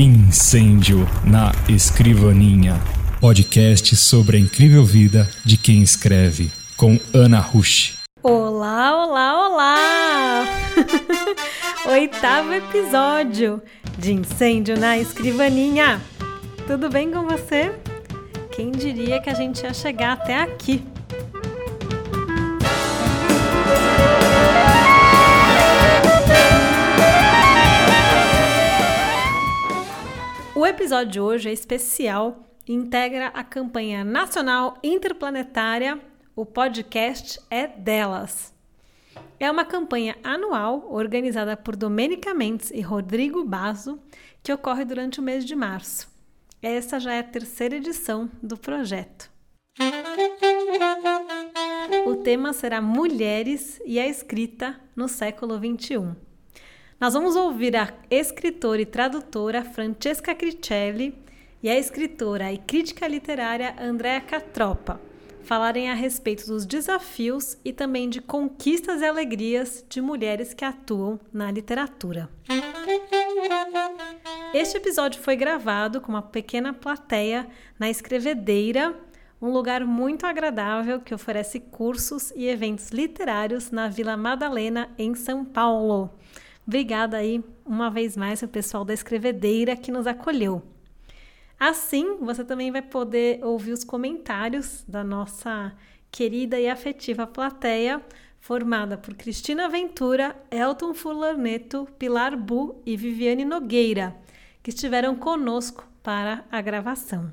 Incêndio na Escrivaninha. Podcast sobre a incrível vida de quem escreve, com Ana Rush. Olá, olá, olá! Oitavo episódio de Incêndio na Escrivaninha. Tudo bem com você? Quem diria que a gente ia chegar até aqui? O episódio de hoje é especial e integra a campanha nacional interplanetária O Podcast é Delas. É uma campanha anual organizada por Domênica Mendes e Rodrigo Basso que ocorre durante o mês de março. Essa já é a terceira edição do projeto. O tema será Mulheres e a Escrita no século XXI. Nós vamos ouvir a escritora e tradutora Francesca Cricelli e a escritora e crítica literária Andrea Catropa falarem a respeito dos desafios e também de conquistas e alegrias de mulheres que atuam na literatura. Este episódio foi gravado com uma pequena plateia na Escrevedeira, um lugar muito agradável que oferece cursos e eventos literários na Vila Madalena, em São Paulo. Obrigada aí uma vez mais ao pessoal da Escrevedeira que nos acolheu. Assim, você também vai poder ouvir os comentários da nossa querida e afetiva plateia, formada por Cristina Ventura, Elton Fularneto, Pilar Bu e Viviane Nogueira, que estiveram conosco para a gravação.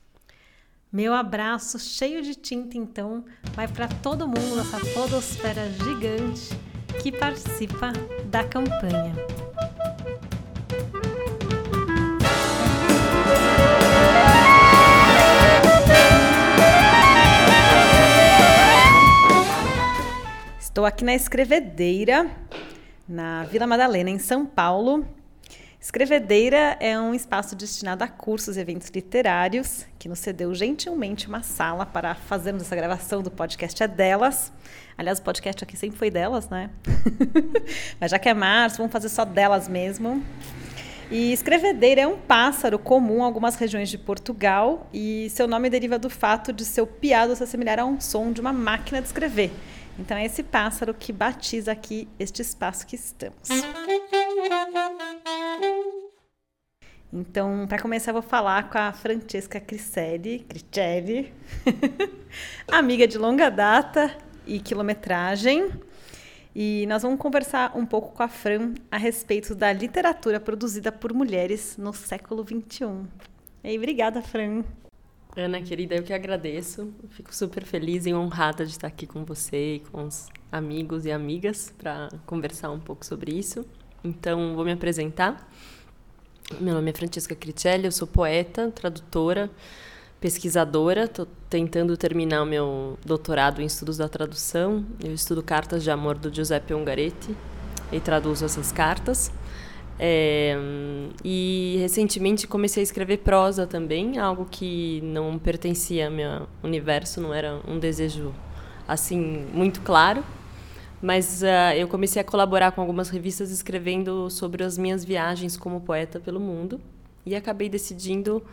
Meu abraço cheio de tinta, então, vai para todo mundo nessa podosfera gigante que participa da campanha. Estou aqui na Escrevedeira, na Vila Madalena, em São Paulo, Escrevedeira é um espaço destinado a cursos e eventos literários, que nos cedeu gentilmente uma sala para fazermos essa gravação do podcast é delas. Aliás, o podcast aqui sempre foi delas, né? Mas já que é março, vamos fazer só delas mesmo. E escrevedeira é um pássaro comum em algumas regiões de Portugal e seu nome deriva do fato de seu piado se assemelhar a um som de uma máquina de escrever. Então é esse pássaro que batiza aqui este espaço que estamos. Então, para começar, eu vou falar com a Francesca Cricelli, Cricelli amiga de longa data e quilometragem. E nós vamos conversar um pouco com a Fran a respeito da literatura produzida por mulheres no século XXI. E obrigada, Fran. Ana, querida, eu que agradeço. Fico super feliz e honrada de estar aqui com você e com os amigos e amigas para conversar um pouco sobre isso. Então, vou me apresentar. Meu nome é Francesca Cricelli, eu sou poeta, tradutora, pesquisadora. Estou tentando terminar o meu doutorado em estudos da tradução. Eu estudo cartas de amor do Giuseppe Ungaretti e traduzo essas cartas. É, e recentemente comecei a escrever prosa também, algo que não pertencia ao meu universo, não era um desejo assim muito claro. Mas uh, eu comecei a colaborar com algumas revistas escrevendo sobre as minhas viagens como poeta pelo mundo e acabei decidindo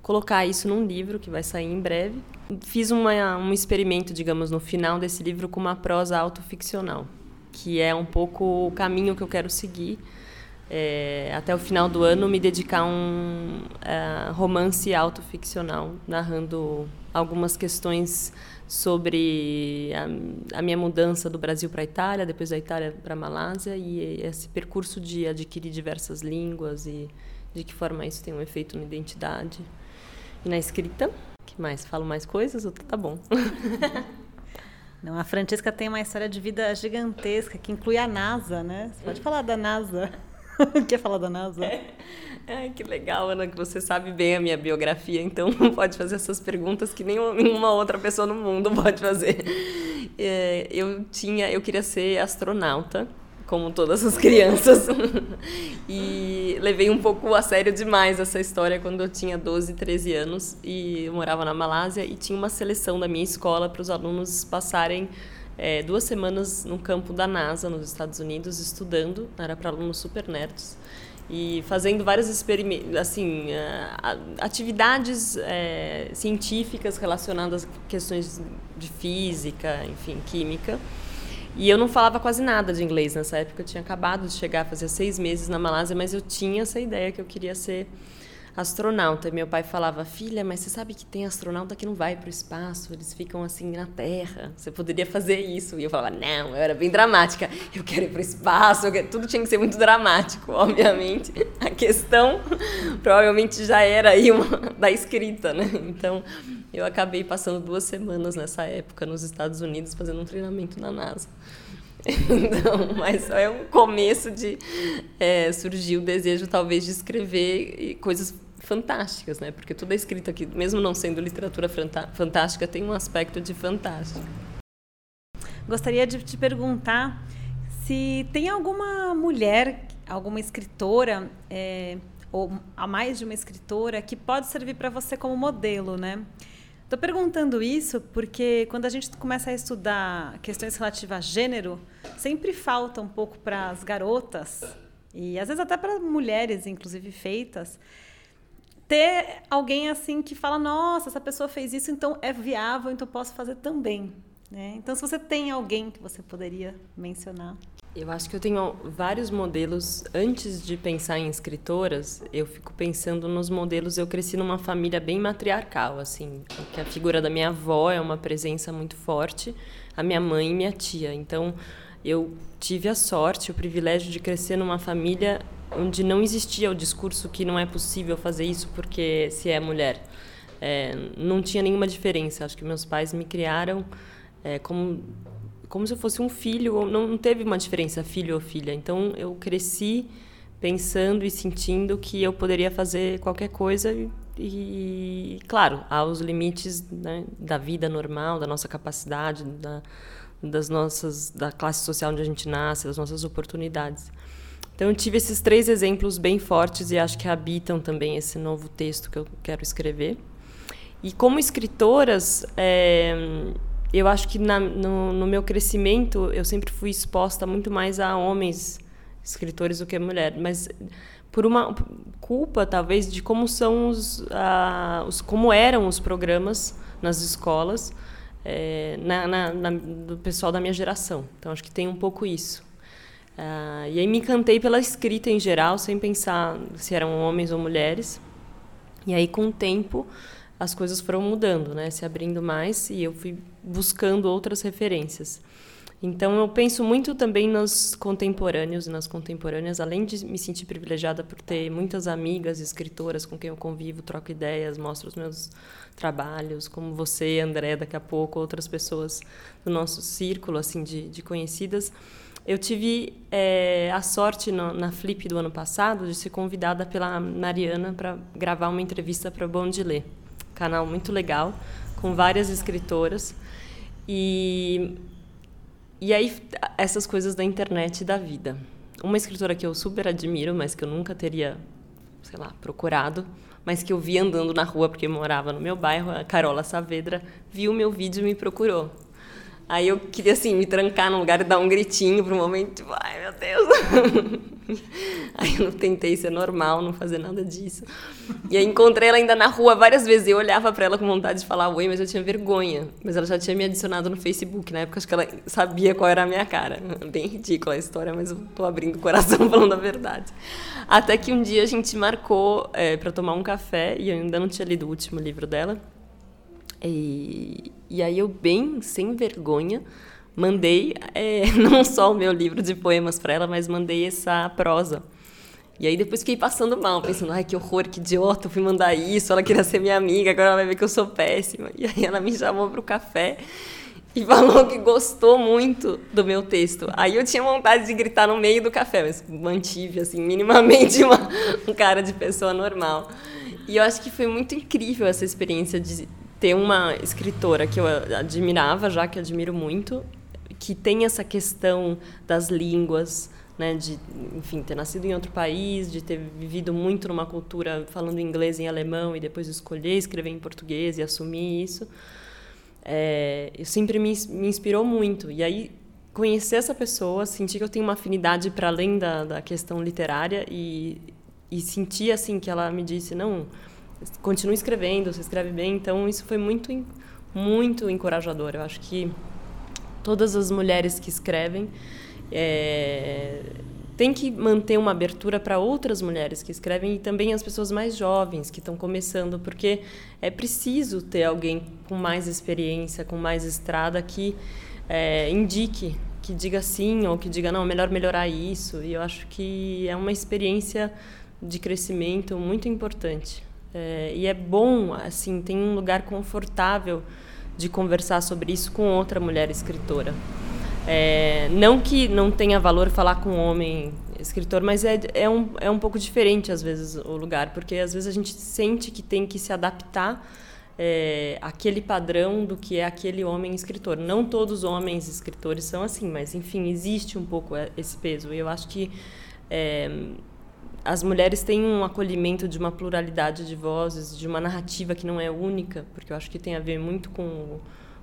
colocar isso num livro que vai sair em breve. Fiz uma, um experimento, digamos, no final desse livro com uma prosa autoficcional, que é um pouco o caminho que eu quero seguir. É, até o final do ano, me dedicar a um uh, romance autoficcional, narrando algumas questões sobre a, a, minha mudança do Brasil para a Itália, depois da Itália para a Malásia e esse percurso de adquirir diversas línguas e de que forma isso tem um efeito na identidade e na escrita. que mais? Falo mais coisas? Tá bom. Não, a Francesca tem uma história de vida gigantesca que inclui a NASA, né? Você pode falar da NASA. Quer falar da NASA? É. Ai, que legal, Ana, que você sabe bem a minha biografia, então pode fazer essas perguntas que nenhuma outra pessoa no mundo pode fazer. É, eu tinha, eu queria ser astronauta, como todas as crianças, e levei um pouco a sério demais essa história quando eu tinha 12, 13 anos e eu morava na Malásia e tinha uma seleção da minha escola para os alunos passarem é, duas semanas no campo da NASA, nos Estados Unidos, estudando, era para alunos super nerds e fazendo várias assim, uh, atividades uh, científicas relacionadas a questões de física, enfim, química. E eu não falava quase nada de inglês nessa época. Eu tinha acabado de chegar, fazia seis meses na Malásia, mas eu tinha essa ideia que eu queria ser astronauta. E meu pai falava, filha, mas você sabe que tem astronauta que não vai para o espaço, eles ficam assim na Terra. Você poderia fazer isso. E eu falava, não, eu era bem dramática. Eu quero ir para o espaço, tudo tinha que ser muito dramático, obviamente. A questão provavelmente já era aí uma da escrita, né? Então eu acabei passando duas semanas nessa época nos Estados Unidos fazendo um treinamento na NASA. Então, mas é um começo de é, surgir o desejo talvez de escrever coisas fantásticas, né? Porque tudo é escrito aqui, mesmo não sendo literatura fantástica, tem um aspecto de fantástico. Gostaria de te perguntar se tem alguma mulher, alguma escritora, é, ou a mais de uma escritora, que pode servir para você como modelo, né? Estou perguntando isso porque quando a gente começa a estudar questões relativas a gênero, sempre falta um pouco para as garotas e às vezes até para mulheres, inclusive feitas, ter alguém assim que fala: nossa, essa pessoa fez isso, então é viável, então posso fazer também. Né? Então, se você tem alguém que você poderia mencionar. Eu acho que eu tenho vários modelos. Antes de pensar em escritoras, eu fico pensando nos modelos. Eu cresci numa família bem matriarcal, assim, que a figura da minha avó é uma presença muito forte, a minha mãe e minha tia. Então, eu tive a sorte, o privilégio de crescer numa família onde não existia o discurso que não é possível fazer isso porque se é mulher. É, não tinha nenhuma diferença. Acho que meus pais me criaram é, como como se eu fosse um filho. Não, não teve uma diferença filho ou filha. Então eu cresci pensando e sentindo que eu poderia fazer qualquer coisa e, e claro, há os limites né, da vida normal, da nossa capacidade, da, das nossas da classe social onde a gente nasce, das nossas oportunidades. Então, eu tive esses três exemplos bem fortes e acho que habitam também esse novo texto que eu quero escrever. E como escritoras, é, eu acho que na, no, no, meu crescimento eu sempre fui exposta muito mais a homens escritores do que a mulher, mas por uma culpa talvez de como são os, os como eram os programas nas escolas é, na, na, na, do pessoal da minha geração. Então acho que tem um pouco isso. Uh, e aí me encantei pela escrita em geral, sem pensar se eram homens ou mulheres. E aí, com o tempo, as coisas foram mudando, né? se abrindo mais, e eu fui buscando outras referências. Então, eu penso muito também nos contemporâneos e nas contemporâneas, além de me sentir privilegiada por ter muitas amigas escritoras com quem eu convivo, troco ideias, mostro os meus trabalhos, como você, André, daqui a pouco, outras pessoas do nosso círculo assim de, de conhecidas. Eu tive é, a sorte no, na Flip do ano passado de ser convidada pela Mariana para gravar uma entrevista para o Bom de Ler, canal muito legal, com várias escritoras. E, e aí, essas coisas da internet e da vida. Uma escritora que eu super admiro, mas que eu nunca teria, sei lá, procurado, mas que eu vi andando na rua porque morava no meu bairro, a Carola Saavedra, viu meu vídeo e me procurou. Aí eu queria, assim, me trancar num lugar e dar um gritinho um momento, tipo, ai, meu Deus. aí eu tentei ser normal, não fazer nada disso. E aí encontrei ela ainda na rua várias vezes. Eu olhava para ela com vontade de falar oi, mas eu tinha vergonha. Mas ela já tinha me adicionado no Facebook. Na época, acho que ela sabia qual era a minha cara. Bem ridícula a história, mas eu tô abrindo o coração falando a verdade. Até que um dia a gente marcou é, para tomar um café, e eu ainda não tinha lido o último livro dela. E, e aí eu, bem sem vergonha, mandei é, não só o meu livro de poemas para ela, mas mandei essa prosa. E aí depois fiquei passando mal, pensando, ai, que horror, que idiota, eu fui mandar isso, ela queria ser minha amiga, agora ela vai ver que eu sou péssima. E aí ela me chamou para o café e falou que gostou muito do meu texto. Aí eu tinha vontade de gritar no meio do café, mas mantive, assim, minimamente uma, um cara de pessoa normal. E eu acho que foi muito incrível essa experiência de ter uma escritora que eu admirava, já que admiro muito, que tem essa questão das línguas, né, de, enfim, ter nascido em outro país, de ter vivido muito numa cultura falando inglês e alemão e depois escolher escrever em português e assumir isso, é, eu sempre me, me inspirou muito. E aí conhecer essa pessoa, sentir que eu tenho uma afinidade para além da, da questão literária e, e sentir assim que ela me disse não, continue escrevendo, você escreve bem. Então isso foi muito muito encorajador. Eu acho que todas as mulheres que escrevem é, tem que manter uma abertura para outras mulheres que escrevem e também as pessoas mais jovens que estão começando, porque é preciso ter alguém com mais experiência, com mais estrada que é, indique, que diga sim ou que diga não, melhor melhorar isso. E eu acho que é uma experiência de crescimento muito importante. É, e é bom, assim, tem um lugar confortável de conversar sobre isso com outra mulher escritora. É, não que não tenha valor falar com um homem escritor, mas é, é, um, é um pouco diferente, às vezes, o lugar, porque às vezes a gente sente que tem que se adaptar é, aquele padrão do que é aquele homem escritor. Não todos os homens escritores são assim, mas, enfim, existe um pouco esse peso. E eu acho que é, as mulheres têm um acolhimento de uma pluralidade de vozes, de uma narrativa que não é única, porque eu acho que tem a ver muito com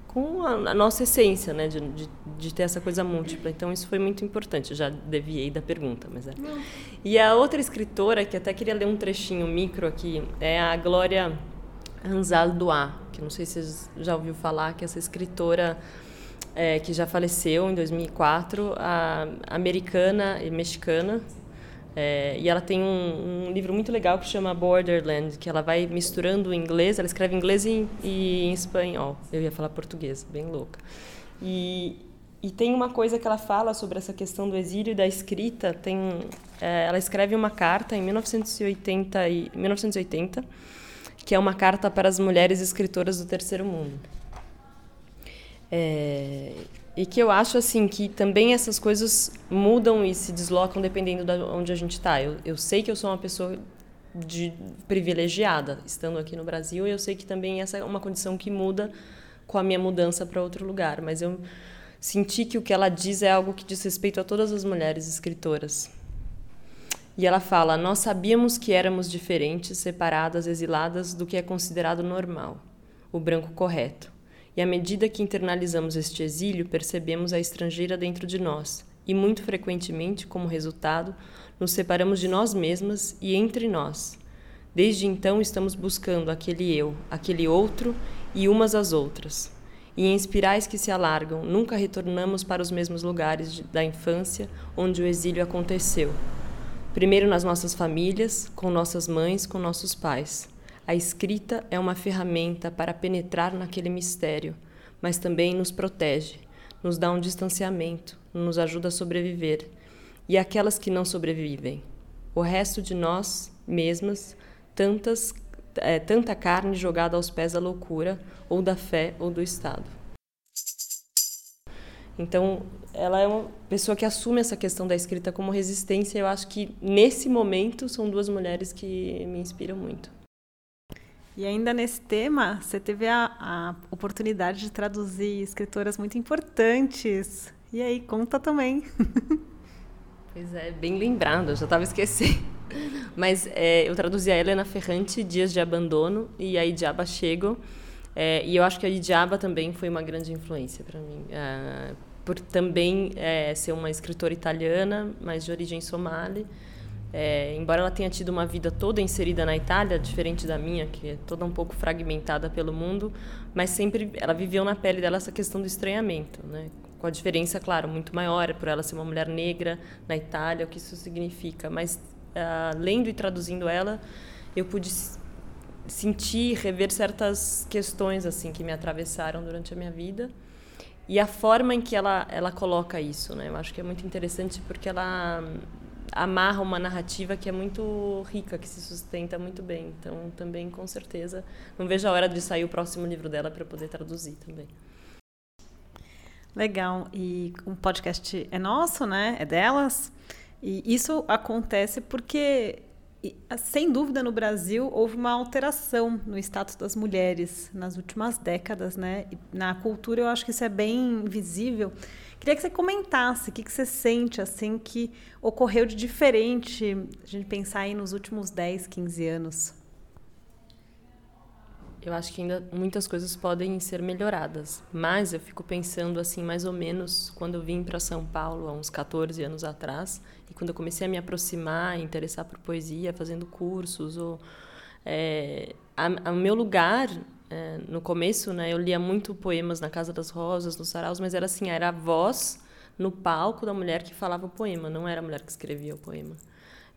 com a, a nossa essência, né, de, de, de, ter essa coisa múltipla. Então isso foi muito importante. Eu já deviei da pergunta, mas é. E a outra escritora que até queria ler um trechinho micro aqui é a Glória Ranzal que não sei se você já ouviu falar, que é essa escritora é, que já faleceu em 2004, a americana e mexicana, é, e ela tem um, um, livro muito legal que chama Borderland, que ela vai misturando o inglês, ela escreve inglês e, e em espanhol. Eu ia falar português, bem louca. E, e tem uma coisa que ela fala sobre essa questão do exílio e da escrita. Tem, é, ela escreve uma carta em 1980, e, 1980, que é uma carta para as mulheres escritoras do terceiro mundo. É, e que eu acho assim que também essas coisas mudam e se deslocam dependendo de onde a gente está. Eu, eu sei que eu sou uma pessoa de privilegiada estando aqui no Brasil e eu sei que também essa é uma condição que muda com a minha mudança para outro lugar. Mas eu senti que o que ela diz é algo que diz respeito a todas as mulheres escritoras. E ela fala: Nós sabíamos que éramos diferentes, separadas, exiladas do que é considerado normal, o branco correto. E à medida que internalizamos este exílio, percebemos a estrangeira dentro de nós, e muito frequentemente, como resultado, nos separamos de nós mesmas e entre nós. Desde então, estamos buscando aquele eu, aquele outro e umas às outras. E em espirais que se alargam, nunca retornamos para os mesmos lugares da infância onde o exílio aconteceu. Primeiro nas nossas famílias, com nossas mães, com nossos pais. A escrita é uma ferramenta para penetrar naquele mistério, mas também nos protege, nos dá um distanciamento, nos ajuda a sobreviver. E aquelas que não sobrevivem, o resto de nós mesmas, tantas, é, tanta carne jogada aos pés da loucura, ou da fé, ou do Estado. Então, ela é uma pessoa que assume essa questão da escrita como resistência. Eu acho que, nesse momento, são duas mulheres que me inspiram muito. E ainda nesse tema, você teve a, a oportunidade de traduzir escritoras muito importantes. E aí, conta também. Pois é, bem lembrado, eu já estava esquecendo. Mas é, eu traduzi a Helena Ferrante, Dias de Abandono, e a Idiaba Chego. É, e eu acho que a Idiaba também foi uma grande influência para mim. É, por também é, ser uma escritora italiana, mas de origem somali. É, embora ela tenha tido uma vida toda inserida na Itália, diferente da minha, que é toda um pouco fragmentada pelo mundo, mas sempre ela viveu na pele dela essa questão do estranhamento, né? Com a diferença, claro, muito maior por ela ser uma mulher negra na Itália, o que isso significa. Mas uh, lendo e traduzindo ela, eu pude sentir, rever certas questões assim que me atravessaram durante a minha vida e a forma em que ela ela coloca isso, né? Eu acho que é muito interessante porque ela amarra uma narrativa que é muito rica, que se sustenta muito bem. Então, também, com certeza, não vejo a hora de sair o próximo livro dela para poder traduzir também. Legal. E o podcast é nosso, né? É delas. E isso acontece porque, sem dúvida, no Brasil houve uma alteração no status das mulheres nas últimas décadas, né? E na cultura eu acho que isso é bem visível. Queria que você comentasse o que, que você sente assim que ocorreu de diferente, a gente pensar aí nos últimos 10, 15 anos. Eu acho que ainda muitas coisas podem ser melhoradas, mas eu fico pensando assim, mais ou menos, quando eu vim para São Paulo há uns 14 anos atrás, e quando eu comecei a me aproximar, interessar por poesia, fazendo cursos, ou é, a, a meu lugar é, no começo, né, eu lia muito poemas na Casa das Rosas, nos saraus, mas era assim, era a voz no palco da mulher que falava o poema, não era a mulher que escrevia o poema.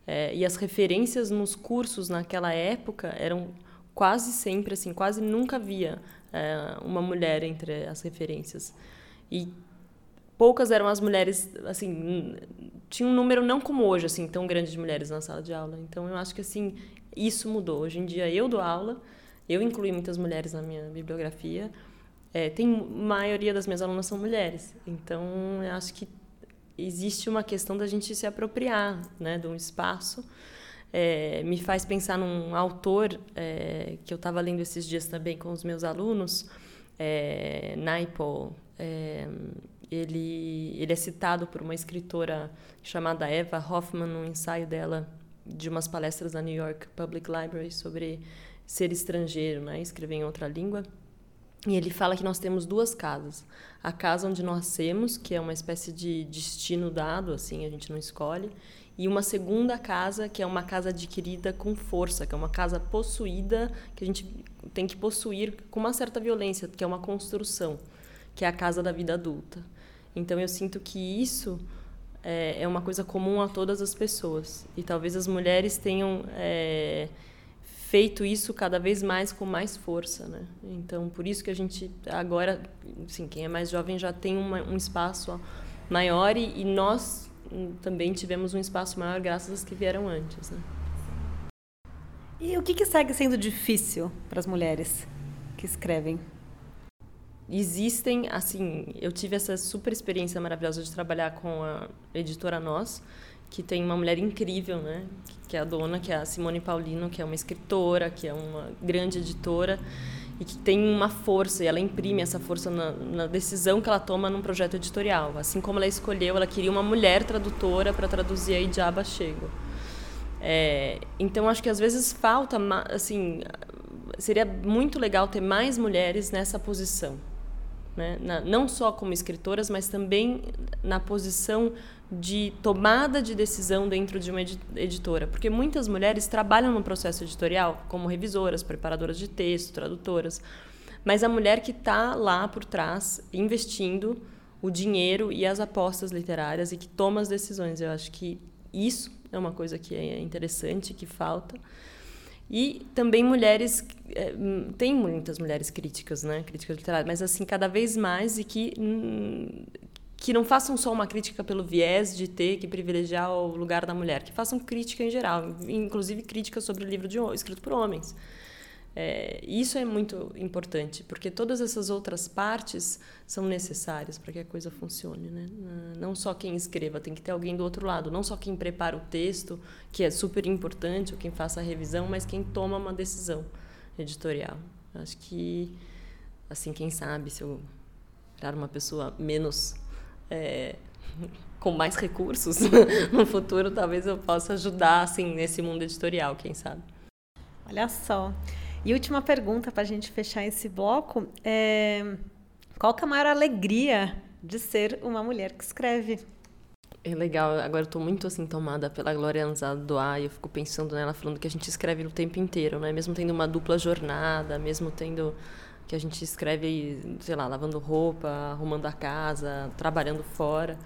É, e as referências nos cursos naquela época eram quase sempre assim, quase nunca havia é, uma mulher entre as referências. E poucas eram as mulheres, assim, tinha um número não como hoje, assim, tão grande de mulheres na sala de aula. Então eu acho que assim, isso mudou. Hoje em dia eu dou aula, eu incluí muitas mulheres na minha bibliografia. É, tem maioria das minhas alunas são mulheres. Então eu acho que existe uma questão da gente se apropriar, né, de um espaço é, me faz pensar num autor é, que eu estava lendo esses dias também com os meus alunos, é, Naipaul. É, ele, ele é citado por uma escritora chamada Eva Hoffman, num ensaio dela de umas palestras na New York Public Library sobre ser estrangeiro, né, escrever em outra língua. E ele fala que nós temos duas casas. A casa onde nascemos, que é uma espécie de destino dado, assim, a gente não escolhe, e uma segunda casa, que é uma casa adquirida com força, que é uma casa possuída, que a gente tem que possuir com uma certa violência, que é uma construção, que é a casa da vida adulta. Então eu sinto que isso é, é uma coisa comum a todas as pessoas. E talvez as mulheres tenham é, feito isso cada vez mais com mais força, né? Então por isso que a gente agora, assim, quem é mais jovem já tem uma, um espaço maior e, e nós também tivemos um espaço maior graças às que vieram antes. Né? E o que, que segue sendo difícil para as mulheres que escrevem? Existem, assim, eu tive essa super experiência maravilhosa de trabalhar com a editora Nós, que tem uma mulher incrível, né? Que é a dona, que é a Simone Paulino, que é uma escritora, que é uma grande editora e que tem uma força, e ela imprime essa força na, na, decisão que ela toma num projeto editorial. Assim como ela escolheu, ela queria uma mulher tradutora para traduzir a Idiaba Chego. É, então, acho que às vezes falta, assim, seria muito legal ter mais mulheres nessa posição. Né? Na, não só como escritoras, mas também na posição de tomada de decisão dentro de uma editora, porque muitas mulheres trabalham no processo editorial como revisoras, preparadoras de texto, tradutoras, mas a mulher que está lá por trás investindo o dinheiro e as apostas literárias e que toma as decisões, eu acho que isso é uma coisa que é interessante, que falta. E também mulheres, é, tem muitas mulheres críticas, né, críticas literárias, mas assim cada vez mais e que hum, que não façam só uma crítica pelo viés de ter que privilegiar o lugar da mulher, que façam crítica em geral, inclusive crítica sobre o livro de, escrito por homens. É, isso é muito importante, porque todas essas outras partes são necessárias para que a coisa funcione. Né? Não só quem escreva, tem que ter alguém do outro lado, não só quem prepara o texto, que é super importante, ou quem faça a revisão, mas quem toma uma decisão editorial. Acho que, assim, quem sabe se eu virar uma pessoa menos é, com mais recursos no futuro, talvez eu possa ajudar assim nesse mundo editorial, quem sabe. Olha só. E última pergunta para a gente fechar esse bloco é qual que é a maior alegria de ser uma mulher que escreve? É legal, agora eu estou muito assim tomada pela Glória Anzado do Ar e eu fico pensando nela falando que a gente escreve o tempo inteiro, né? Mesmo tendo uma dupla jornada, mesmo tendo que a gente escreve, sei lá, lavando roupa, arrumando a casa, trabalhando fora.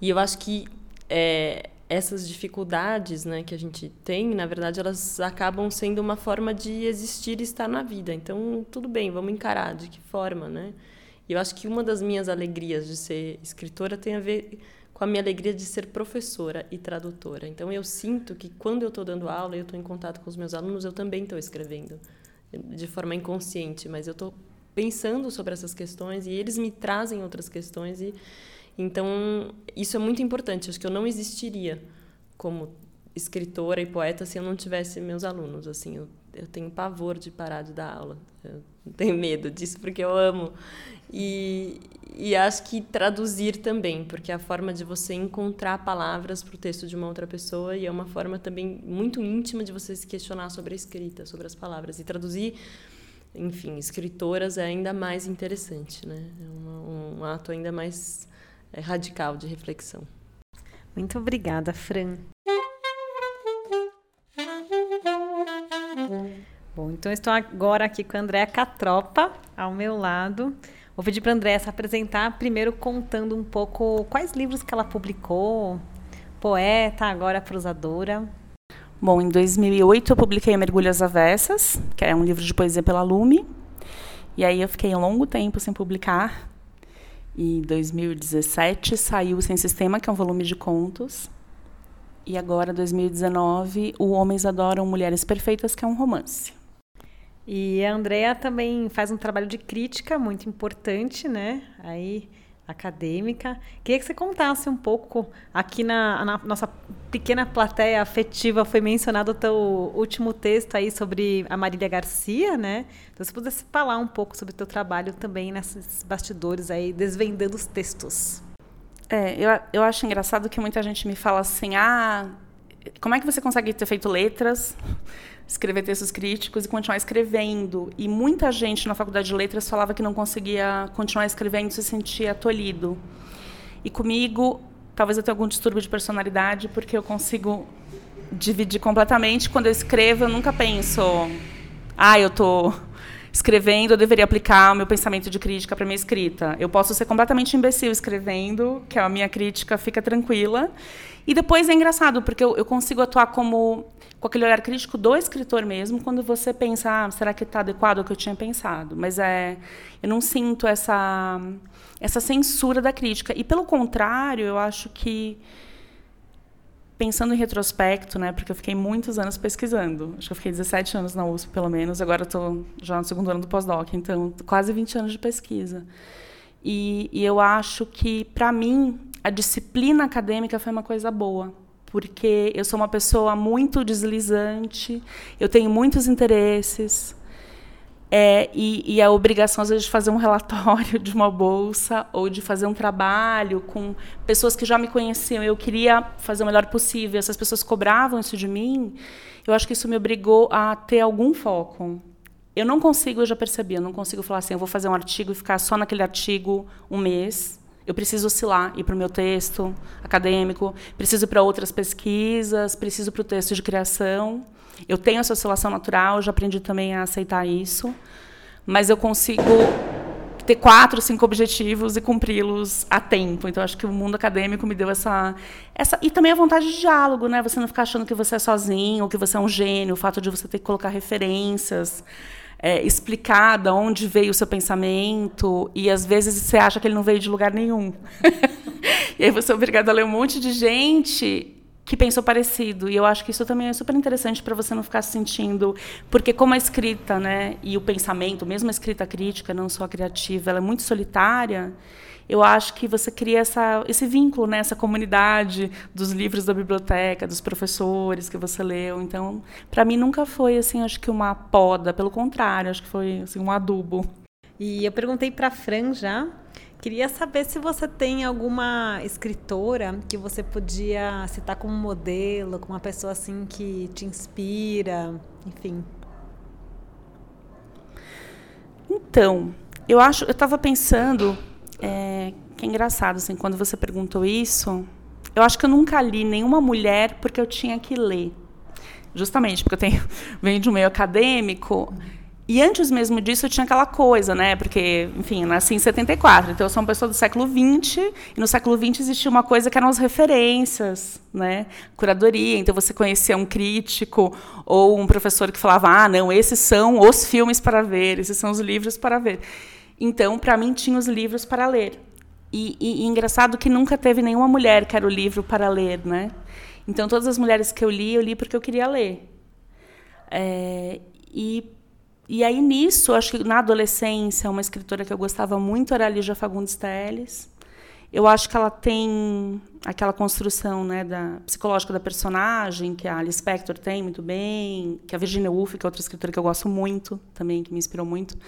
E eu acho que é, essas dificuldades né, que a gente tem, na verdade, elas acabam sendo uma forma de existir e estar na vida. Então, tudo bem, vamos encarar de que forma, né? E eu acho que uma das minhas alegrias de ser escritora tem a ver com a minha alegria de ser professora e tradutora. Então, eu sinto que quando eu estou dando aula eu estou em contato com os meus alunos, eu também estou escrevendo de forma inconsciente, mas eu estou pensando sobre essas questões e eles me trazem outras questões e então isso é muito importante. Acho que eu não existiria como escritora e poeta se eu não tivesse meus alunos. Assim, eu, eu tenho pavor de parar de dar aula. Eu tenho medo disso porque eu amo. E, e acho que traduzir também, porque é a forma de você encontrar palavras para o texto de uma outra pessoa e é uma forma também muito íntima de você se questionar sobre a escrita, sobre as palavras. E traduzir, enfim, escritoras é ainda mais interessante, né? É uma, um ato ainda mais é, radical de reflexão. Muito obrigada, Fran. Então estou agora aqui com a Andréa Catropa, ao meu lado. Vou pedir para a Andréa se apresentar, primeiro contando um pouco quais livros que ela publicou, poeta, agora prosadora. Bom, em 2008 eu publiquei Mergulhas Avessas, que é um livro de poesia pela Lume. E aí eu fiquei um longo tempo sem publicar. E em 2017 saiu Sem Sistema, que é um volume de contos. E agora, 2019, O Homens Adoram Mulheres Perfeitas, que é um romance. E a Andrea também faz um trabalho de crítica muito importante, né? Aí acadêmica. Queria que você contasse um pouco aqui na, na, nossa pequena plateia afetiva foi mencionado o teu último texto aí sobre a Marília Garcia, né? Então se pudesse falar um pouco sobre o teu trabalho também nesses bastidores aí desvendando os textos. É, eu, eu acho engraçado que muita gente me fala assim, ah, como é que você consegue ter feito letras? Escrever textos críticos e continuar escrevendo. E muita gente na faculdade de letras falava que não conseguia continuar escrevendo, se sentia tolhido. E comigo, talvez eu tenha algum distúrbio de personalidade, porque eu consigo dividir completamente. Quando eu escrevo, eu nunca penso, ah, eu estou escrevendo, eu deveria aplicar o meu pensamento de crítica para minha escrita. Eu posso ser completamente imbecil escrevendo, que a minha crítica fica tranquila. E depois é engraçado, porque eu, eu consigo atuar como com aquele olhar crítico do escritor mesmo, quando você pensa, ah, será que está adequado ao que eu tinha pensado? Mas é, eu não sinto essa essa censura da crítica. E pelo contrário, eu acho que pensando em retrospecto, né, porque eu fiquei muitos anos pesquisando. Acho que eu fiquei 17 anos na USP, pelo menos. Agora estou já no segundo ano do pós-doc, então quase 20 anos de pesquisa. E, e eu acho que, para mim, a disciplina acadêmica foi uma coisa boa porque eu sou uma pessoa muito deslizante, eu tenho muitos interesses, é, e, e, a obrigação, às vezes, de fazer um relatório de uma bolsa ou de fazer um trabalho com pessoas que já me conheciam. Eu queria fazer o melhor possível. Essas pessoas cobravam isso de mim. Eu acho que isso me obrigou a ter algum foco. Eu não consigo, eu já percebi, eu não consigo falar assim, eu vou fazer um artigo e ficar só naquele artigo um mês eu preciso oscilar, ir para o meu texto acadêmico, preciso para outras pesquisas, preciso para o texto de criação. Eu tenho essa oscilação natural, já aprendi também a aceitar isso, mas eu consigo ter quatro, cinco objetivos e cumpri-los a tempo. Então acho que o mundo acadêmico me deu essa, essa e também a vontade de diálogo, né? Você não ficar achando que você é sozinho, ou que você é um gênio, o fato de você ter que colocar referências é, explicar de onde veio o seu pensamento, e às vezes você acha que ele não veio de lugar nenhum. e aí você é obrigado a ler um monte de gente que pensou parecido. E eu acho que isso também é super interessante para você não ficar se sentindo. Porque, como a escrita né, e o pensamento, mesmo a escrita crítica, não só a criativa, ela é muito solitária eu acho que você cria essa, esse vínculo, né, essa comunidade dos livros da biblioteca, dos professores que você leu. Então, para mim nunca foi assim, acho que uma poda, pelo contrário, acho que foi assim um adubo. E eu perguntei para Fran já, queria saber se você tem alguma escritora que você podia citar como modelo, como uma pessoa assim que te inspira, enfim. Então, eu acho, eu estava pensando é, que é engraçado, assim, quando você perguntou isso, eu acho que eu nunca li nenhuma mulher porque eu tinha que ler. Justamente porque eu tenho, venho de um meio acadêmico. E antes mesmo disso, eu tinha aquela coisa, né? Porque, enfim, eu nasci em 74, então eu sou uma pessoa do século XX, e no século XX existia uma coisa que eram as referências, né? Curadoria, então você conhecia um crítico ou um professor que falava: ah, não, esses são os filmes para ver, esses são os livros para ver. Então, para mim, tinha os livros para ler. E, e, e, engraçado que nunca teve nenhuma mulher que era o livro para ler, né? Então, todas as mulheres que eu li, eu li porque eu queria ler. É, e, e aí nisso, acho que na adolescência, uma escritora que eu gostava muito era a Lígia Fagundes Telles. Eu acho que ela tem aquela construção né, da, psicológica da personagem, que a Alice Spector tem muito bem, que a Virginia Woolf, que é outra escritora que eu gosto muito, também, que me inspirou muito.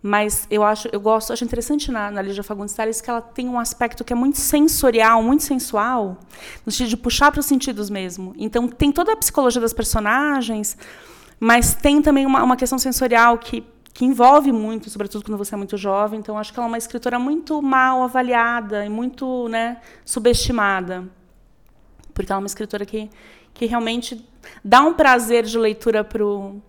Mas eu acho, eu gosto, acho interessante na, na Lígia Fagundes Telles que ela tem um aspecto que é muito sensorial, muito sensual, no sentido de puxar para os sentidos mesmo. Então tem toda a psicologia das personagens, mas tem também uma, uma questão sensorial que que envolve muito, sobretudo quando você é muito jovem. Então, acho que ela é uma escritora muito mal avaliada e muito né, subestimada. Porque ela é uma escritora que, que realmente dá um prazer de leitura para o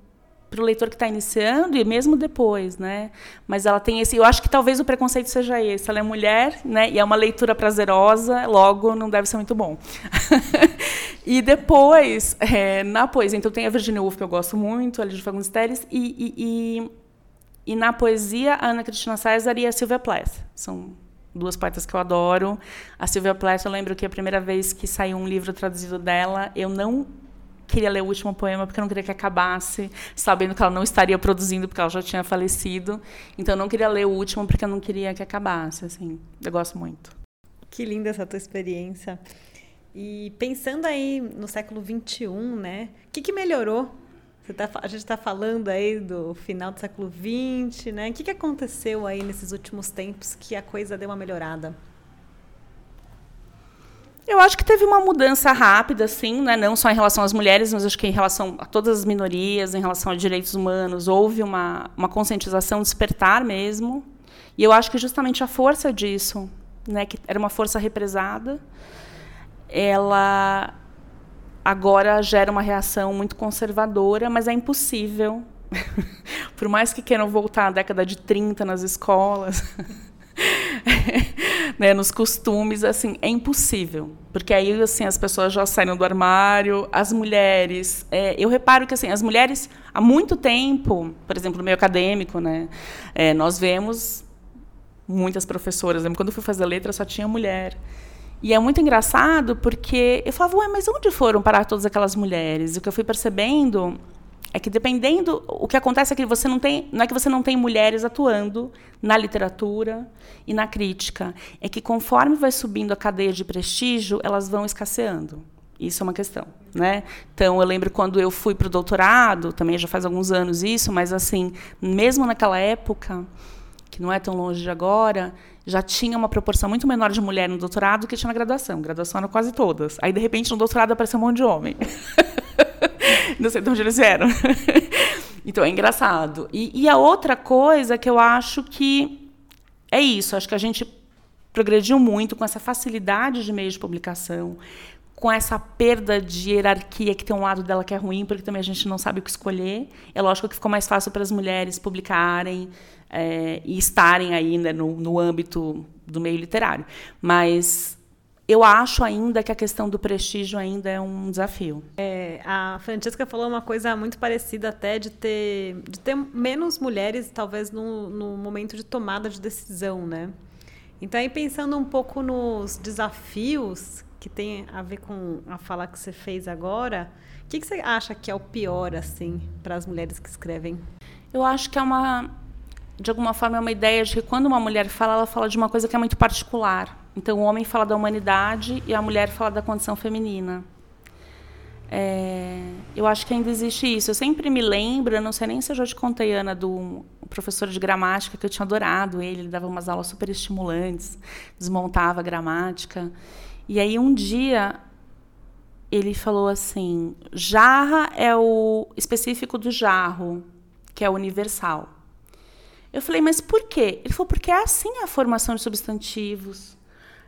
para o leitor que está iniciando e mesmo depois, né? Mas ela tem esse, eu acho que talvez o preconceito seja esse. Ela é mulher, né? E é uma leitura prazerosa, logo não deve ser muito bom. e depois, é, na poesia, então tem a Virginia Woolf que eu gosto muito, a Lídia Fagundes Teres, e, e, e na poesia, a Ana Cristina César e a Silvia Plath. São duas poetas que eu adoro. A Silvia Plath, eu lembro que a primeira vez que saiu um livro traduzido dela, eu não queria ler o último poema porque eu não queria que acabasse, sabendo que ela não estaria produzindo porque ela já tinha falecido. Então eu não queria ler o último porque eu não queria que acabasse, assim. Eu gosto muito. Que linda essa tua experiência. E pensando aí no século XXI, né? O que, que melhorou Tá, a gente está falando aí do final do século XX, né? O que, que aconteceu aí nesses últimos tempos que a coisa deu uma melhorada? Eu acho que teve uma mudança rápida, sim, né? não só em relação às mulheres, mas acho que em relação a todas as minorias, em relação a direitos humanos, houve uma, uma conscientização, despertar mesmo. E eu acho que justamente a força disso, né, que era uma força represada, ela agora gera uma reação muito conservadora, mas é impossível. Por mais que queiram voltar à década de 30 nas escolas, né, nos costumes, assim, é impossível. Porque aí assim, as pessoas já saíram do armário, as mulheres. É, eu reparo que assim, as mulheres, há muito tempo, por exemplo, no meio acadêmico, né, é, nós vemos muitas professoras. Quando eu fui fazer letra, só tinha mulher. E é muito engraçado porque eu falava, ué, mas onde foram parar todas aquelas mulheres? E o que eu fui percebendo é que dependendo o que acontece é que você não tem não é que você não tem mulheres atuando na literatura e na crítica é que conforme vai subindo a cadeia de prestígio elas vão escasseando isso é uma questão né então eu lembro quando eu fui para o doutorado também já faz alguns anos isso mas assim mesmo naquela época que não é tão longe de agora já tinha uma proporção muito menor de mulher no doutorado do que tinha na graduação. Graduação eram quase todas. Aí, de repente, no doutorado apareceu um monte de homem. Não sei de onde eles vieram. então, é engraçado. E, e a outra coisa que eu acho que é isso. Acho que a gente progrediu muito com essa facilidade de meio de publicação, com essa perda de hierarquia que tem um lado dela que é ruim, porque também a gente não sabe o que escolher. É lógico que ficou mais fácil para as mulheres publicarem, é, e estarem ainda no, no âmbito do meio literário. Mas eu acho ainda que a questão do prestígio ainda é um desafio. É, a Francesca falou uma coisa muito parecida até de ter, de ter menos mulheres, talvez, no, no momento de tomada de decisão, né? Então, aí pensando um pouco nos desafios que tem a ver com a fala que você fez agora, o que, que você acha que é o pior, assim, para as mulheres que escrevem? Eu acho que é uma de alguma forma, é uma ideia de que quando uma mulher fala, ela fala de uma coisa que é muito particular. Então, o homem fala da humanidade e a mulher fala da condição feminina. É, eu acho que ainda existe isso. Eu sempre me lembro, não sei nem se eu já te contei, Ana, do professor de gramática, que eu tinha adorado ele. Ele dava umas aulas super estimulantes, desmontava a gramática. E aí, um dia, ele falou assim: jarra é o específico do jarro, que é universal. Eu falei, mas por quê? Ele falou, porque é assim a formação de substantivos.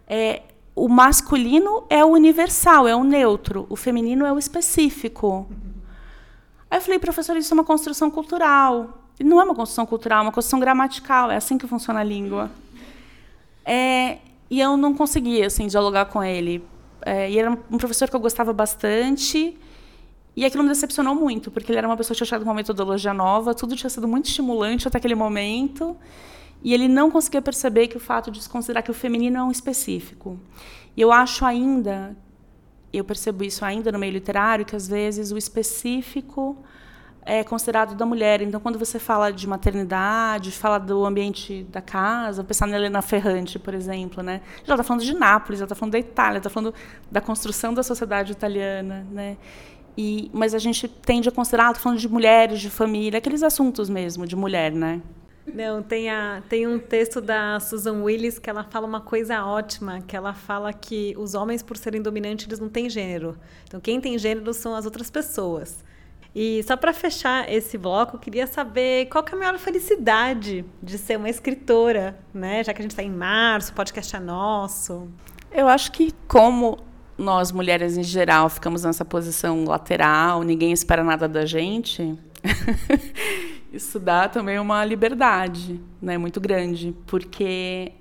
É, o masculino é o universal, é o neutro. O feminino é o específico. Aí eu falei, professor, isso é uma construção cultural. E não é uma construção cultural, é uma construção gramatical. É assim que funciona a língua. É, e eu não conseguia assim, dialogar com ele. É, e era um professor que eu gostava bastante. E aquilo me decepcionou muito, porque ele era uma pessoa que tinha achado uma metodologia nova, tudo tinha sido muito estimulante até aquele momento, e ele não conseguia perceber que o fato de considerar que o feminino é um específico. E eu acho ainda, eu percebo isso ainda no meio literário, que às vezes o específico é considerado da mulher. Então, quando você fala de maternidade, fala do ambiente da casa, pensar na Helena Ferrante, por exemplo, né? Já está falando de Nápoles, já está falando da Itália, está falando da construção da sociedade italiana, né? E, mas a gente tende a considerar, falando de mulheres, de família, aqueles assuntos mesmo de mulher, né? Não, tem, a, tem um texto da Susan Willis que ela fala uma coisa ótima, que ela fala que os homens, por serem dominantes, eles não têm gênero. Então, quem tem gênero são as outras pessoas. E só para fechar esse bloco, queria saber qual que é a maior felicidade de ser uma escritora, né? Já que a gente está em março, o podcast é nosso. Eu acho que como nós mulheres em geral ficamos nessa posição lateral, ninguém espera nada da gente, isso dá também uma liberdade, né, muito grande, porque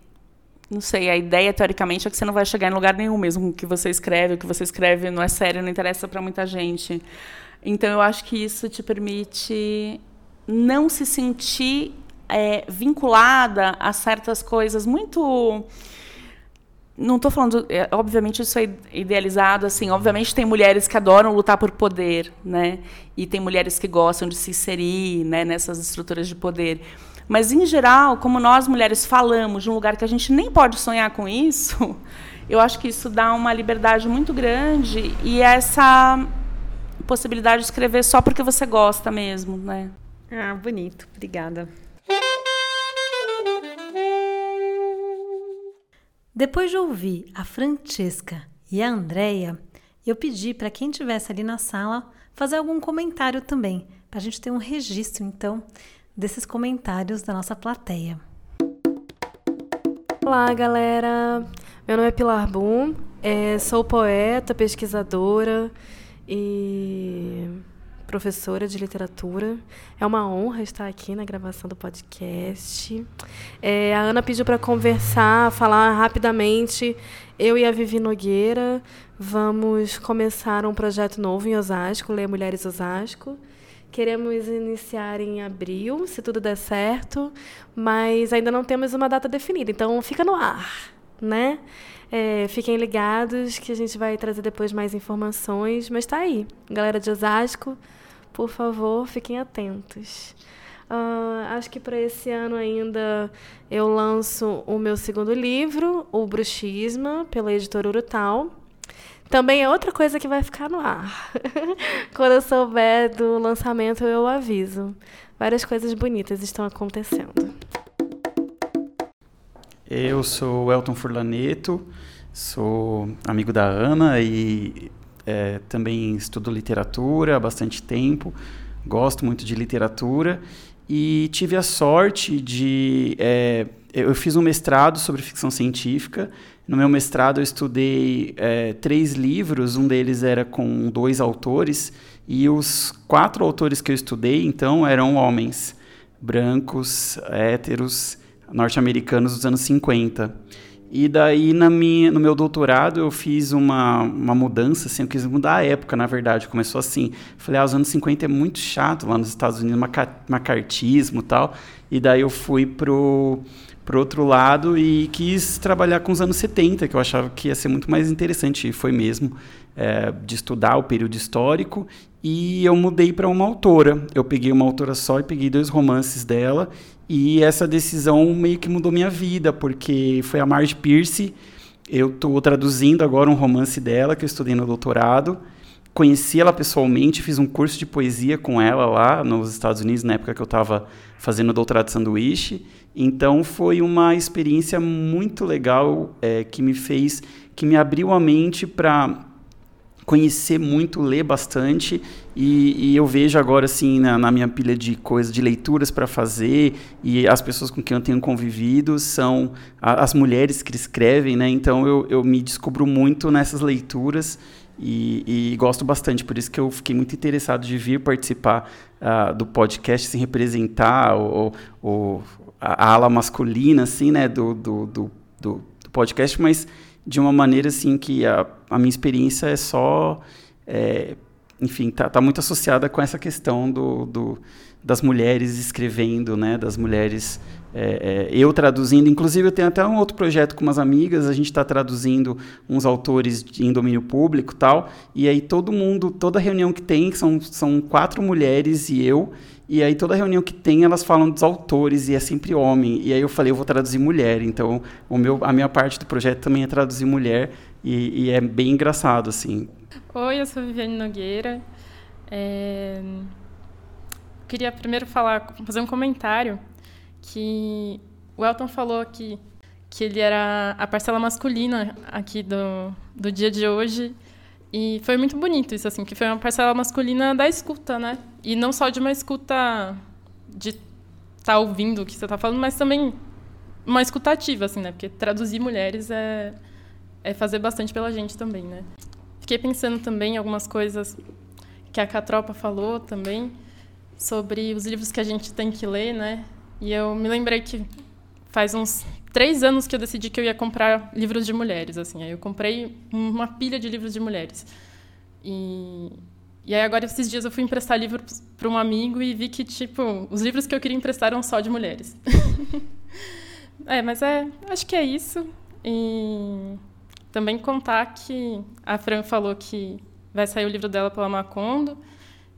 não sei, a ideia teoricamente é que você não vai chegar em lugar nenhum mesmo que você escreve, o que você escreve não é sério, não interessa para muita gente. Então, eu acho que isso te permite não se sentir é, vinculada a certas coisas muito não estou falando, é, obviamente isso é idealizado assim, obviamente tem mulheres que adoram lutar por poder, né? E tem mulheres que gostam de se inserir, né, nessas estruturas de poder. Mas em geral, como nós mulheres falamos de um lugar que a gente nem pode sonhar com isso, eu acho que isso dá uma liberdade muito grande e essa possibilidade de escrever só porque você gosta mesmo, né? Ah, bonito. Obrigada. Depois de ouvir a Francesca e a Andrea, eu pedi para quem estivesse ali na sala fazer algum comentário também, para a gente ter um registro, então, desses comentários da nossa plateia. Olá, galera! Meu nome é Pilar Boom, é, sou poeta, pesquisadora, e professora de literatura. É uma honra estar aqui na gravação do podcast. É, a Ana pediu para conversar, falar rapidamente. Eu e a Vivi Nogueira vamos começar um projeto novo em Osasco, Ler Mulheres Osasco. Queremos iniciar em abril, se tudo der certo, mas ainda não temos uma data definida, então fica no ar, né? É, fiquem ligados que a gente vai trazer depois mais informações. Mas tá aí. Galera de Osasco, por favor, fiquem atentos. Uh, acho que para esse ano ainda eu lanço o meu segundo livro, O Bruxisma, pela editora Urutau. Também é outra coisa que vai ficar no ar. Quando eu souber do lançamento, eu aviso. Várias coisas bonitas estão acontecendo. Eu sou Elton Furlaneto, sou amigo da Ana e é, também estudo literatura há bastante tempo, gosto muito de literatura e tive a sorte de. É, eu fiz um mestrado sobre ficção científica. No meu mestrado, eu estudei é, três livros, um deles era com dois autores, e os quatro autores que eu estudei, então, eram homens brancos, héteros norte-americanos dos anos 50. E daí, na minha, no meu doutorado, eu fiz uma, uma mudança, assim, eu quis mudar a época, na verdade. Começou assim, falei, ah, os anos 50 é muito chato lá nos Estados Unidos, macartismo e tal. E daí eu fui pro, pro outro lado e quis trabalhar com os anos 70, que eu achava que ia ser muito mais interessante, e foi mesmo, é, de estudar o período histórico. E eu mudei para uma autora. Eu peguei uma autora só e peguei dois romances dela e essa decisão meio que mudou minha vida, porque foi a Marge Pierce. Eu estou traduzindo agora um romance dela que eu estudei no doutorado. Conheci ela pessoalmente, fiz um curso de poesia com ela lá nos Estados Unidos, na época que eu estava fazendo o doutorado de sanduíche. Então foi uma experiência muito legal é, que me fez, que me abriu a mente para conhecer muito, ler bastante e, e eu vejo agora assim na, na, minha pilha de coisas, de leituras para fazer e as pessoas com quem eu tenho convivido são a, as mulheres que escrevem, né? Então eu, eu me descubro muito nessas leituras e, e, gosto bastante, por isso que eu fiquei muito interessado de vir participar uh, do podcast, assim, representar o, o, a, ala masculina, assim, né, do, do, do, do podcast, mas de uma maneira assim que a, a minha experiência é só, é, enfim, tá, tá muito associada com essa questão do, do, das mulheres escrevendo, né, das mulheres é, é, eu traduzindo, inclusive eu tenho até um outro projeto com umas amigas, a gente está traduzindo uns autores em domínio público tal, e aí todo mundo, toda reunião que tem, são, são quatro mulheres e eu, e aí toda reunião que tem elas falam dos autores e é sempre homem, e aí eu falei, eu vou traduzir mulher, então o meu, a minha parte do projeto também é traduzir mulher, e, e é bem engraçado, assim. Oi, eu sou Viviane Nogueira, é... queria primeiro falar, fazer um comentário que o Elton falou aqui que ele era a parcela masculina aqui do, do dia de hoje. E foi muito bonito isso, assim, que foi uma parcela masculina da escuta, né? E não só de uma escuta de estar tá ouvindo o que você está falando, mas também uma escutativa, assim, né? Porque traduzir mulheres é, é fazer bastante pela gente também, né? Fiquei pensando também em algumas coisas que a Catropa falou também, sobre os livros que a gente tem que ler, né? E eu me lembrei que faz uns três anos que eu decidi que eu ia comprar livros de mulheres, assim. Aí eu comprei uma pilha de livros de mulheres. E, e aí agora, esses dias, eu fui emprestar livros para um amigo e vi que, tipo, os livros que eu queria emprestar eram só de mulheres. é, mas é, acho que é isso. E também contar que a Fran falou que vai sair o livro dela pela Macondo.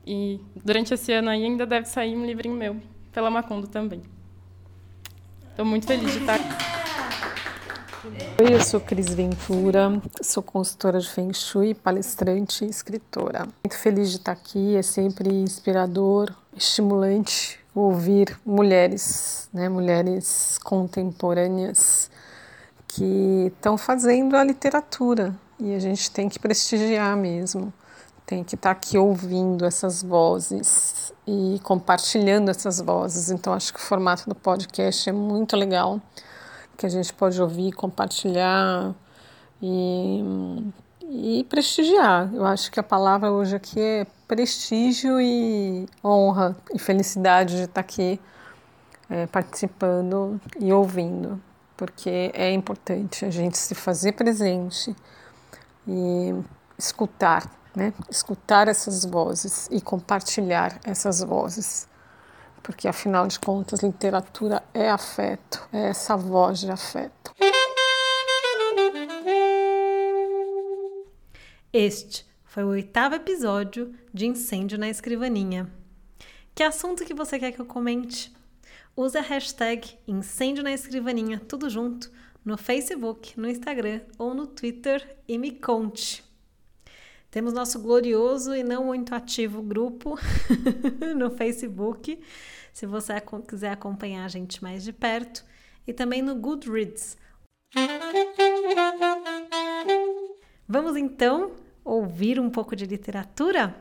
E durante esse ano ainda deve sair um livrinho meu pela Macondo também. Estou muito feliz de estar aqui. Oi, eu sou Cris Ventura, sou consultora de Feng Shui, palestrante e escritora. Muito feliz de estar aqui, é sempre inspirador, estimulante ouvir mulheres, né, mulheres contemporâneas que estão fazendo a literatura e a gente tem que prestigiar mesmo, tem que estar aqui ouvindo essas vozes e compartilhando essas vozes. Então, acho que o formato do podcast é muito legal, que a gente pode ouvir, compartilhar e, e prestigiar. Eu acho que a palavra hoje aqui é prestígio e honra e felicidade de estar aqui é, participando e ouvindo, porque é importante a gente se fazer presente e escutar né? escutar essas vozes e compartilhar essas vozes. Porque, afinal de contas, literatura é afeto, é essa voz de afeto. Este foi o oitavo episódio de Incêndio na Escrivaninha. Que assunto que você quer que eu comente? Use a hashtag Incêndio na Escrivaninha, tudo junto, no Facebook, no Instagram ou no Twitter e me conte. Temos nosso glorioso e não muito ativo grupo no Facebook, se você quiser acompanhar a gente mais de perto, e também no Goodreads. Vamos então ouvir um pouco de literatura?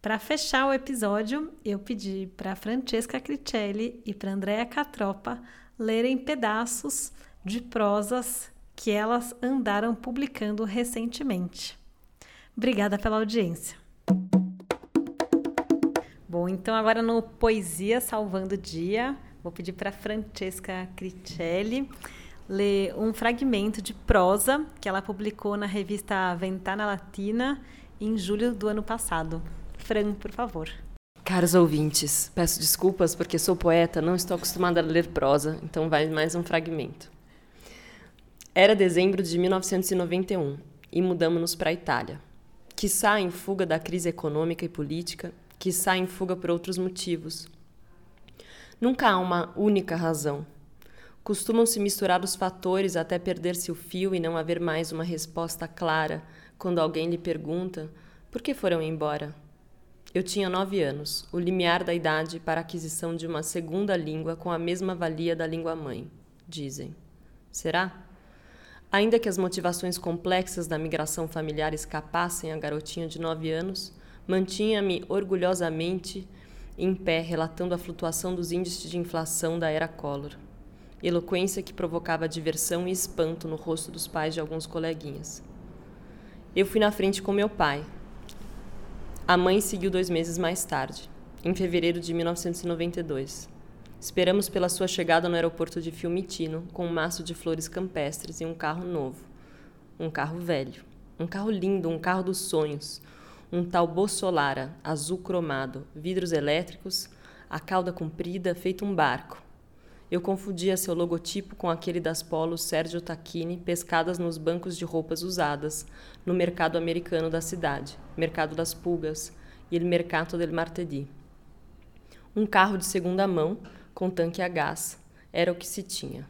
Para fechar o episódio, eu pedi para Francesca Cricelli e para Andrea Catropa lerem pedaços de prosas que elas andaram publicando recentemente. Obrigada pela audiência. Bom, então agora no Poesia Salvando o Dia, vou pedir para Francesca Cricelli ler um fragmento de prosa que ela publicou na revista Ventana Latina em julho do ano passado. Fran, por favor. Caros ouvintes, peço desculpas porque sou poeta, não estou acostumada a ler prosa, então vai mais um fragmento. Era dezembro de 1991 e mudamos-nos para a Itália que sai em fuga da crise econômica e política, que sai em fuga por outros motivos. Nunca há uma única razão. Costumam se misturar os fatores até perder-se o fio e não haver mais uma resposta clara quando alguém lhe pergunta por que foram embora. Eu tinha nove anos, o limiar da idade para a aquisição de uma segunda língua com a mesma valia da língua mãe, dizem. Será? Ainda que as motivações complexas da migração familiar escapassem a garotinha de nove anos, mantinha-me orgulhosamente em pé, relatando a flutuação dos índices de inflação da era Collor. Eloquência que provocava diversão e espanto no rosto dos pais de alguns coleguinhas. Eu fui na frente com meu pai. A mãe seguiu dois meses mais tarde, em fevereiro de 1992. Esperamos pela sua chegada no aeroporto de Fiumicino com um maço de flores campestres e um carro novo. Um carro velho. Um carro lindo, um carro dos sonhos. Um tal Bossolara, azul cromado, vidros elétricos, a cauda comprida feito um barco. Eu confundia seu logotipo com aquele das polos Sergio Tacchini pescadas nos bancos de roupas usadas, no mercado americano da cidade, Mercado das Pulgas, e il Mercato del Martedì. Um carro de segunda mão, com tanque a gás, era o que se tinha.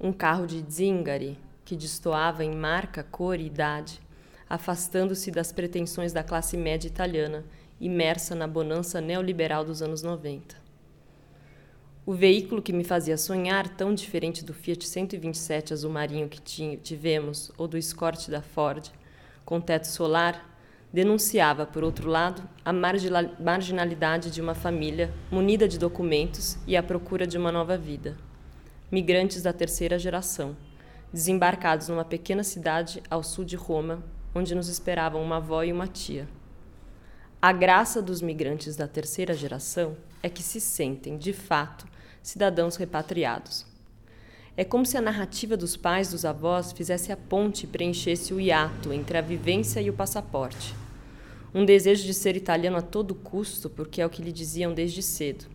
Um carro de Zingari, que destoava em marca, cor e idade, afastando-se das pretensões da classe média italiana, imersa na bonança neoliberal dos anos 90. O veículo que me fazia sonhar, tão diferente do Fiat 127 azul marinho que tivemos ou do Escort da Ford, com teto solar, denunciava, por outro lado, a marginalidade de uma família munida de documentos e à procura de uma nova vida. Migrantes da terceira geração, desembarcados numa pequena cidade ao sul de Roma, onde nos esperavam uma avó e uma tia. A graça dos migrantes da terceira geração é que se sentem, de fato, cidadãos repatriados. É como se a narrativa dos pais dos avós fizesse a ponte e preenchesse o hiato entre a vivência e o passaporte. Um desejo de ser italiano a todo custo, porque é o que lhe diziam desde cedo.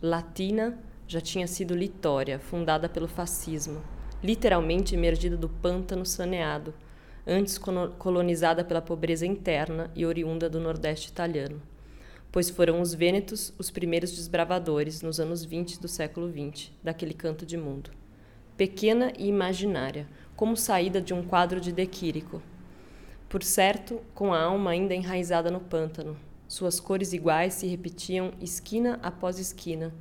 Latina já tinha sido Litória, fundada pelo fascismo, literalmente emergida do pântano saneado, antes colonizada pela pobreza interna e oriunda do Nordeste italiano pois foram os Vênetos os primeiros desbravadores nos anos 20 do século XX daquele canto de mundo. Pequena e imaginária, como saída de um quadro de De Quirico. Por certo, com a alma ainda enraizada no pântano, suas cores iguais se repetiam esquina após esquina,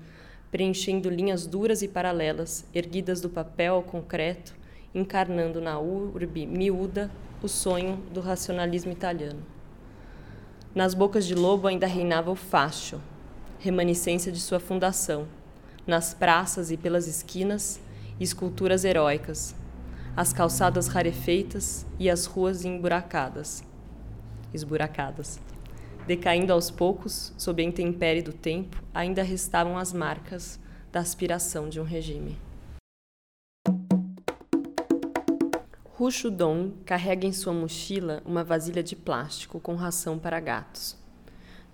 preenchendo linhas duras e paralelas, erguidas do papel ao concreto, encarnando na urbe miúda o sonho do racionalismo italiano. Nas bocas de lobo ainda reinava o facho, remanescência de sua fundação. Nas praças e pelas esquinas, esculturas heróicas, as calçadas rarefeitas e as ruas emburacadas, esburacadas. Decaindo aos poucos, sob a intempérie do tempo, ainda restavam as marcas da aspiração de um regime. Rushudon carrega em sua mochila uma vasilha de plástico com ração para gatos.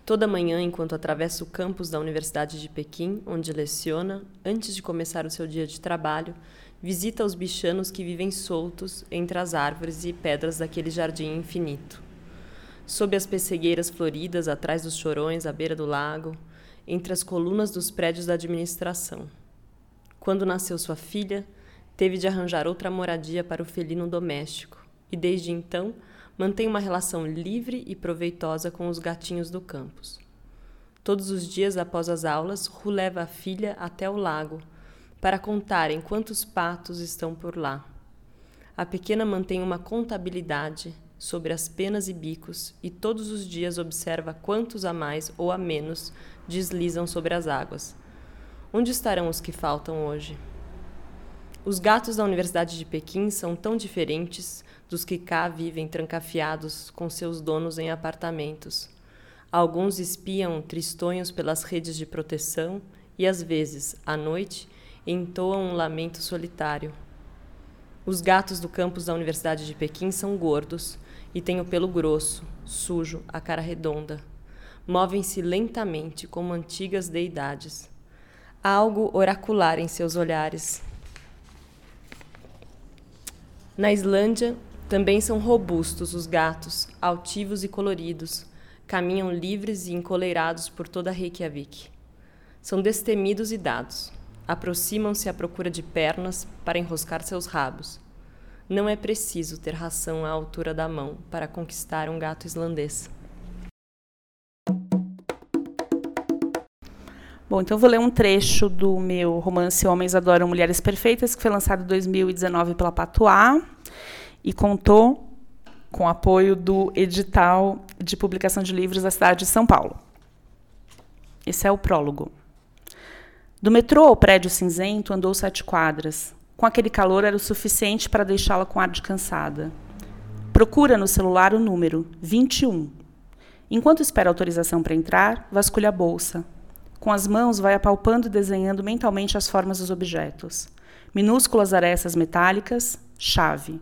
Toda manhã, enquanto atravessa o campus da Universidade de Pequim, onde leciona, antes de começar o seu dia de trabalho, visita os bichanos que vivem soltos entre as árvores e pedras daquele jardim infinito. Sob as pessegueiras floridas atrás dos chorões à beira do lago, entre as colunas dos prédios da administração. Quando nasceu sua filha, teve de arranjar outra moradia para o felino doméstico e, desde então, mantém uma relação livre e proveitosa com os gatinhos do campus. Todos os dias após as aulas, Ru leva a filha até o lago para contarem quantos patos estão por lá. A pequena mantém uma contabilidade sobre as penas e bicos e todos os dias observa quantos a mais ou a menos deslizam sobre as águas. Onde estarão os que faltam hoje? Os gatos da Universidade de Pequim são tão diferentes dos que cá vivem trancafiados com seus donos em apartamentos. Alguns espiam tristonhos pelas redes de proteção e, às vezes, à noite, entoam um lamento solitário. Os gatos do campus da Universidade de Pequim são gordos e têm o pelo grosso, sujo, a cara redonda. Movem-se lentamente como antigas deidades. Há algo oracular em seus olhares, na Islândia, também são robustos os gatos, altivos e coloridos, caminham livres e encoleirados por toda Reykjavik. São destemidos e dados. Aproximam-se à procura de pernas para enroscar seus rabos. Não é preciso ter ração à altura da mão para conquistar um gato islandês. Bom, então vou ler um trecho do meu romance Homens Adoram Mulheres Perfeitas, que foi lançado em 2019 pela Patois e contou com apoio do edital de publicação de livros da cidade de São Paulo. Esse é o prólogo. Do metrô ao prédio cinzento andou sete quadras. Com aquele calor era o suficiente para deixá-la com ar de cansada. Procura no celular o número 21. Enquanto espera autorização para entrar, vasculha a bolsa. Com as mãos, vai apalpando e desenhando mentalmente as formas dos objetos. Minúsculas arestas metálicas, chave.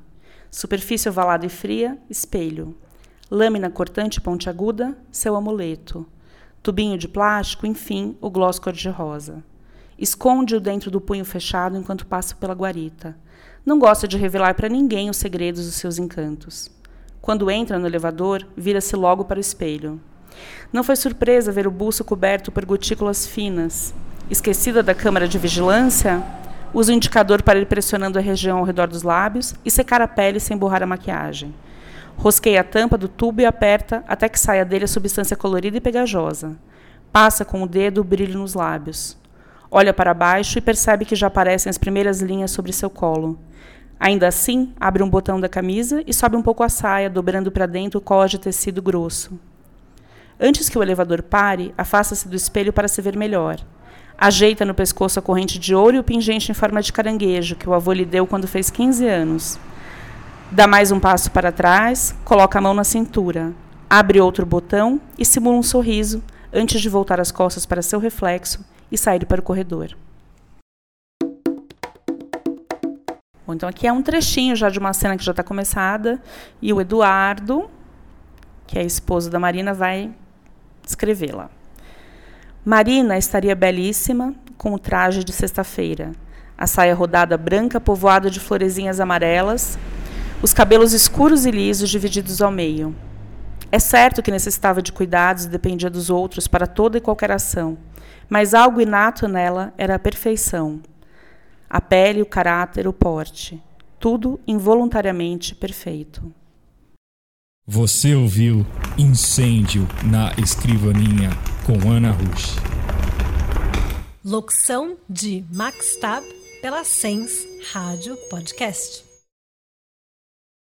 Superfície ovalada e fria, espelho. Lâmina cortante pontiaguda, seu amuleto. tubinho de plástico, enfim, o gloss cor-de-rosa. Esconde-o dentro do punho fechado enquanto passa pela guarita. Não gosta de revelar para ninguém os segredos dos seus encantos. Quando entra no elevador, vira-se logo para o espelho. Não foi surpresa ver o buço coberto por gotículas finas. Esquecida da câmara de vigilância, usa o indicador para ir pressionando a região ao redor dos lábios e secar a pele sem borrar a maquiagem. Rosqueia a tampa do tubo e aperta até que saia dele a substância colorida e pegajosa. Passa com o dedo o brilho nos lábios. Olha para baixo e percebe que já aparecem as primeiras linhas sobre seu colo. Ainda assim, abre um botão da camisa e sobe um pouco a saia, dobrando para dentro o colo de tecido grosso. Antes que o elevador pare, afasta-se do espelho para se ver melhor. Ajeita no pescoço a corrente de ouro e o pingente em forma de caranguejo que o avô lhe deu quando fez 15 anos. Dá mais um passo para trás, coloca a mão na cintura, abre outro botão e simula um sorriso antes de voltar as costas para seu reflexo e sair para o corredor. Bom, então aqui é um trechinho já de uma cena que já está começada e o Eduardo, que é esposo da Marina, vai escrevê-la. Marina estaria belíssima com o traje de sexta-feira, a saia rodada branca povoada de florezinhas amarelas, os cabelos escuros e lisos divididos ao meio. É certo que necessitava de cuidados e dependia dos outros para toda e qualquer ação, mas algo inato nela era a perfeição. A pele, o caráter, o porte, tudo involuntariamente perfeito. Você ouviu Incêndio na Escrivaninha com Ana Rush. Locução de Max Tab pela Sens Rádio Podcast.